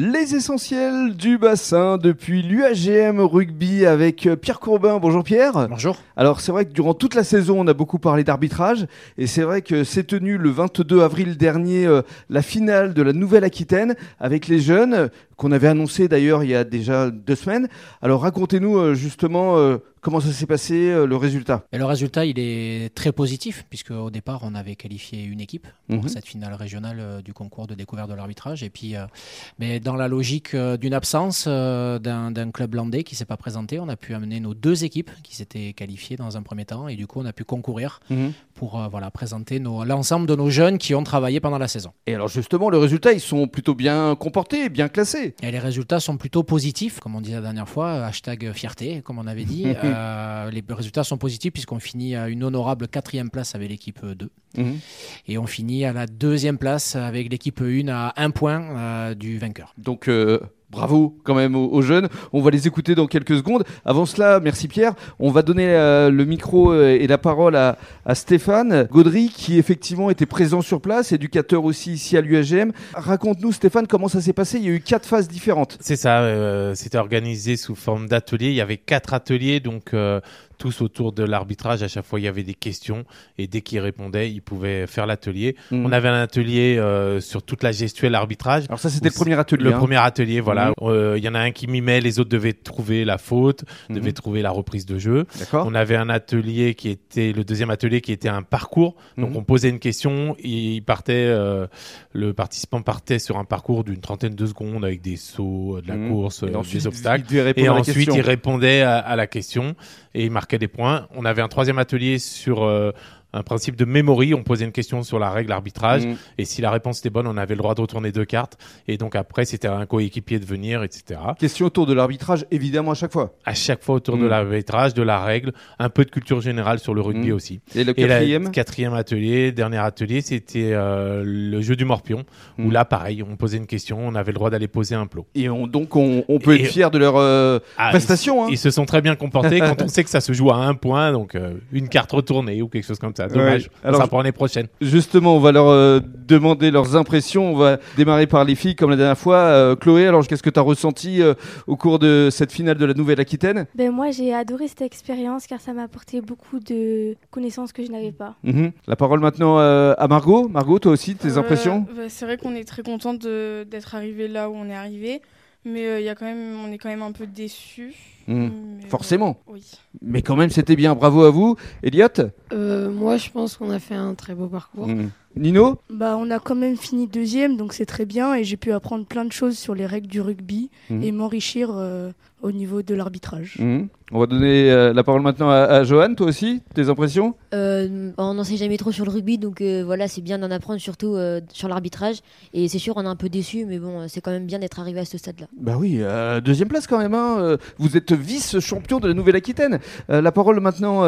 Les essentiels du bassin depuis l'UAGM rugby avec euh, Pierre Courbin. Bonjour Pierre. Bonjour. Alors c'est vrai que durant toute la saison on a beaucoup parlé d'arbitrage et c'est vrai que c'est tenu le 22 avril dernier euh, la finale de la Nouvelle-Aquitaine avec les jeunes qu'on avait annoncé d'ailleurs il y a déjà deux semaines. Alors racontez-nous euh, justement comment ça s'est passé, le résultat? Et le résultat il est très positif puisque au départ on avait qualifié une équipe pour mhm. cette finale régionale du concours de découverte de l'arbitrage et puis mais dans la logique euh, d'une absence euh, d'un club landais qui ne s'est pas présenté, on a pu amener nos deux équipes qui s'étaient qualifiées dans un premier temps et du coup on a pu concourir mhm. pour euh, voilà, présenter l'ensemble de nos jeunes qui ont travaillé pendant la saison. Et alors justement, les résultats, ils sont plutôt bien comportés, bien classés. Et les résultats sont plutôt positifs, comme on disait la dernière fois, hashtag fierté, comme on avait dit. les résultats sont positifs puisqu'on finit à une honorable quatrième place avec l'équipe 2. Mhm. Et on finit à la deuxième place avec l'équipe 1 à un point du vainqueur. Donc euh, bravo quand même aux, jeunes. On va les écouter dans quelques secondes. Avant cela, merci Pierre. On va donner euh, le micro euh, et la parole à, Stéphane Gaudry qui effectivement était présent sur place, éducateur aussi ici à l'UAGM. Raconte-nous Stéphane comment ça s'est passé? Il y a eu quatre phases différentes. C'est ça. C'était organisé sous forme d'atelier. Il y avait quatre ateliers donc tous autour de l'arbitrage. À chaque fois, il y avait des questions et dès qu'ils répondaient, ils pouvaient faire l'atelier. Mhm. On avait un atelier euh, sur toute la gestuelle arbitrage. Alors ça, c'était le premier atelier. Le hein. premier atelier, voilà. Mhm. Euh, il y en a un qui mimait, les autres devaient trouver la faute, mhm. devaient trouver la reprise de jeu. On avait un atelier qui était le deuxième atelier qui était un parcours. Donc on posait une question, il partait, euh, le participant partait sur un parcours d'une trentaine de secondes avec des sauts, de la course, des obstacles. et ensuite, il répondait à, à la question et il marquait des points. On avait un troisième atelier sur euh, un principe de memory. On posait une question sur la règle arbitrage mm. et si la réponse était bonne, on avait le droit de retourner deux cartes. Et donc après, c'était à un coéquipier de venir, etc. Question autour de l'arbitrage, évidemment, à chaque fois. À chaque fois autour de mm. l'arbitrage, de la règle, un peu de culture générale sur le rugby mm. aussi. Et le quatrième Quatrième atelier, dernier atelier, c'était euh, le jeu du morpion, où là, pareil, on posait une question, on avait le droit d'aller poser un plot. Et donc, on, peut être fier de leur euh, ah, prestation. Ils, hein. ils, se sont très bien comportés quand on sait que ça se joue à un point, donc euh, une carte retournée ou quelque chose comme ça. Dommage. Alors, ça pour l'année prochaine. Justement, on va leur euh, demander leurs impressions. On va démarrer par les filles comme la dernière fois. Euh, Chloé, alors qu'est-ce que tu as ressenti euh, au cours de cette finale de la Nouvelle-Aquitaine? Ben, Moi, j'ai adoré cette expérience car ça m'a apporté beaucoup de connaissances que je n'avais pas. Mhm. La parole maintenant à Margot. Margot, toi aussi, tes impressions? bah, C'est vrai qu'on est très contente d'être arrivé là où on est arrivé. Mais il y a quand même, on est quand même un peu déçus. Hmm. Forcément. Mais quand même, c'était bien. Bravo à vous. Elliot? Euh, Moi, je pense qu'on a fait un très beau parcours. Hmm. Nino Bah, on a quand même fini deuxième, donc c'est très bien. Et j'ai pu apprendre plein de choses sur les règles du rugby hmm. et m'enrichir euh, au niveau de l'arbitrage. On va donner euh, la parole maintenant à, Johan, toi aussi, tes impressions? Euh, On n'en sait jamais trop sur le rugby, donc euh, voilà, c'est bien d'en apprendre surtout sur l'arbitrage. Et c'est sûr, on est un peu déçu, mais bon, c'est quand même bien d'être arrivé à ce stade-là. Bah oui, deuxième place quand même. Hein. Vous êtes vice-champion de la Nouvelle-Aquitaine. la parole maintenant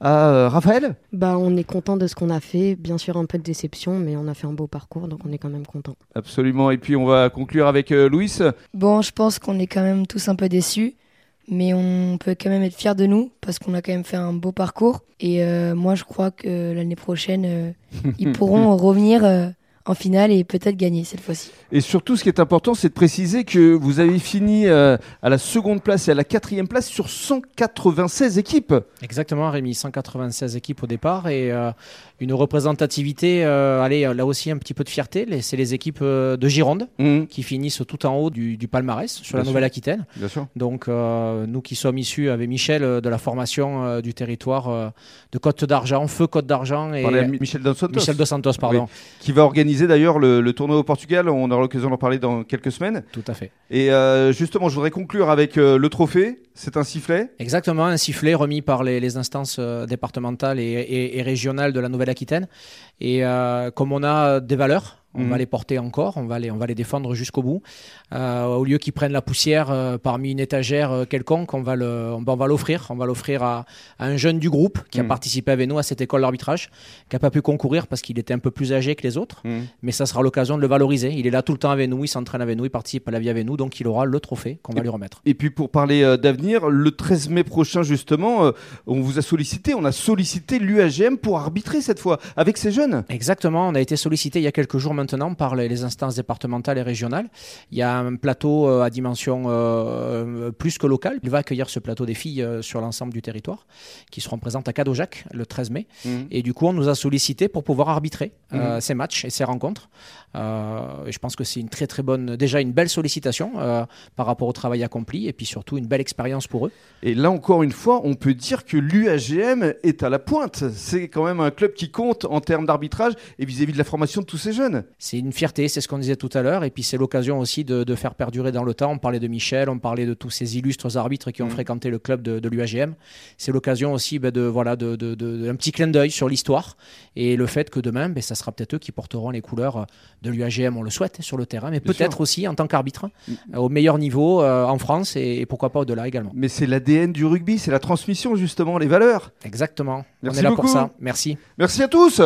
à Raphaël Bah, on est content de ce qu'on a fait. Bien sûr, un peu de déception, mais on a fait un beau parcours, donc on est quand même content. Absolument. Et puis on va conclure avec Louis. Bon, je pense qu'on est quand même tous un peu déçus mais on peut quand même être fier de nous parce qu'on a quand même fait un beau parcours. Et euh, moi, je crois que l'année prochaine, euh, ils pourront revenir euh, en finale et peut-être gagner cette fois-ci. Et surtout, ce qui est important, c'est de préciser que vous avez fini à la seconde place et à la quatrième place sur 196 équipes. Exactement, Rémi, 196 équipes au départ et une représentativité, euh, allez, là aussi un petit peu de fierté. C'est les équipes euh, de Gironde mmh. qui finissent tout en haut du, palmarès sur la Nouvelle-Aquitaine. Donc euh, nous qui sommes issus avec Michel de la formation du territoire de Côte d'Argent, Feu Côte d'Argent et Michel Dos Santos. Michel Dos Santos, pardon. Qui va organiser d'ailleurs le, tournoi au Portugal. On aura l'occasion d'en parler dans quelques semaines. Tout à fait. Et justement, je voudrais conclure avec le trophée. C'est un sifflet Exactement, un sifflet remis par les, instances départementales et, et, régionales de la Nouvelle aquitaine Et euh, comme on a des valeurs, on va mhm. les porter encore, on va les, on va les défendre jusqu'au bout. Euh, au lieu qu'ils prennent la poussière euh, parmi une étagère euh, quelconque, on va, le, on, va l'offrir. On va l'offrir à, un jeune du groupe qui a mhm. participé avec nous à cette école d'arbitrage, qui n'a pas pu concourir parce qu'il était un peu plus âgé que les autres. Mhm. Mais ça sera l'occasion de le valoriser. Il est là tout le temps avec nous, il s'entraîne avec nous, il participe à la vie avec nous, donc il aura le trophée qu'on va lui remettre. Et puis pour parler d'avenir, le 13 mai prochain justement, on vous a sollicité, on a sollicité l'UAGM pour arbitrer cette fois avec ces jeunes. Exactement, on a été sollicité il y a quelques jours maintenant par les, instances départementales et régionales. Il y a un plateau à dimension plus que locale. Il va accueillir ce plateau des filles sur l'ensemble du territoire, qui seront présentes à Cadojac le 13 mai. Mmh. Et du coup, on nous a sollicité pour pouvoir arbitrer mmh. ces matchs et ces rencontres. et je pense que c'est une très très bonne, déjà une belle sollicitation par rapport au travail accompli et puis surtout une belle expérience pour eux. Et là encore une fois, on peut dire que l'UAGM est à la pointe. C'est quand même un club qui compte en termes d'arbitrage et vis-à-vis de la formation de tous ces jeunes. C'est une fierté, c'est ce qu'on disait tout à l'heure, et puis c'est l'occasion aussi de, faire perdurer dans le temps. On parlait de Michel, on parlait de tous ces illustres arbitres qui ont mmh. fréquenté le club de, l'UAGM. C'est l'occasion aussi ben, de voilà de, un petit clin d'œil sur l'histoire et le fait que demain, ben, ça sera peut-être eux qui porteront les couleurs de l'UAGM, on le souhaite sur le terrain, mais peut-être aussi en tant qu'arbitre mmh. au meilleur niveau euh, en France et, pourquoi pas au-delà également. Mais c'est l'ADN du rugby, c'est la transmission justement, les valeurs. Exactement. Merci On est là pour ça. Merci. Merci à tous.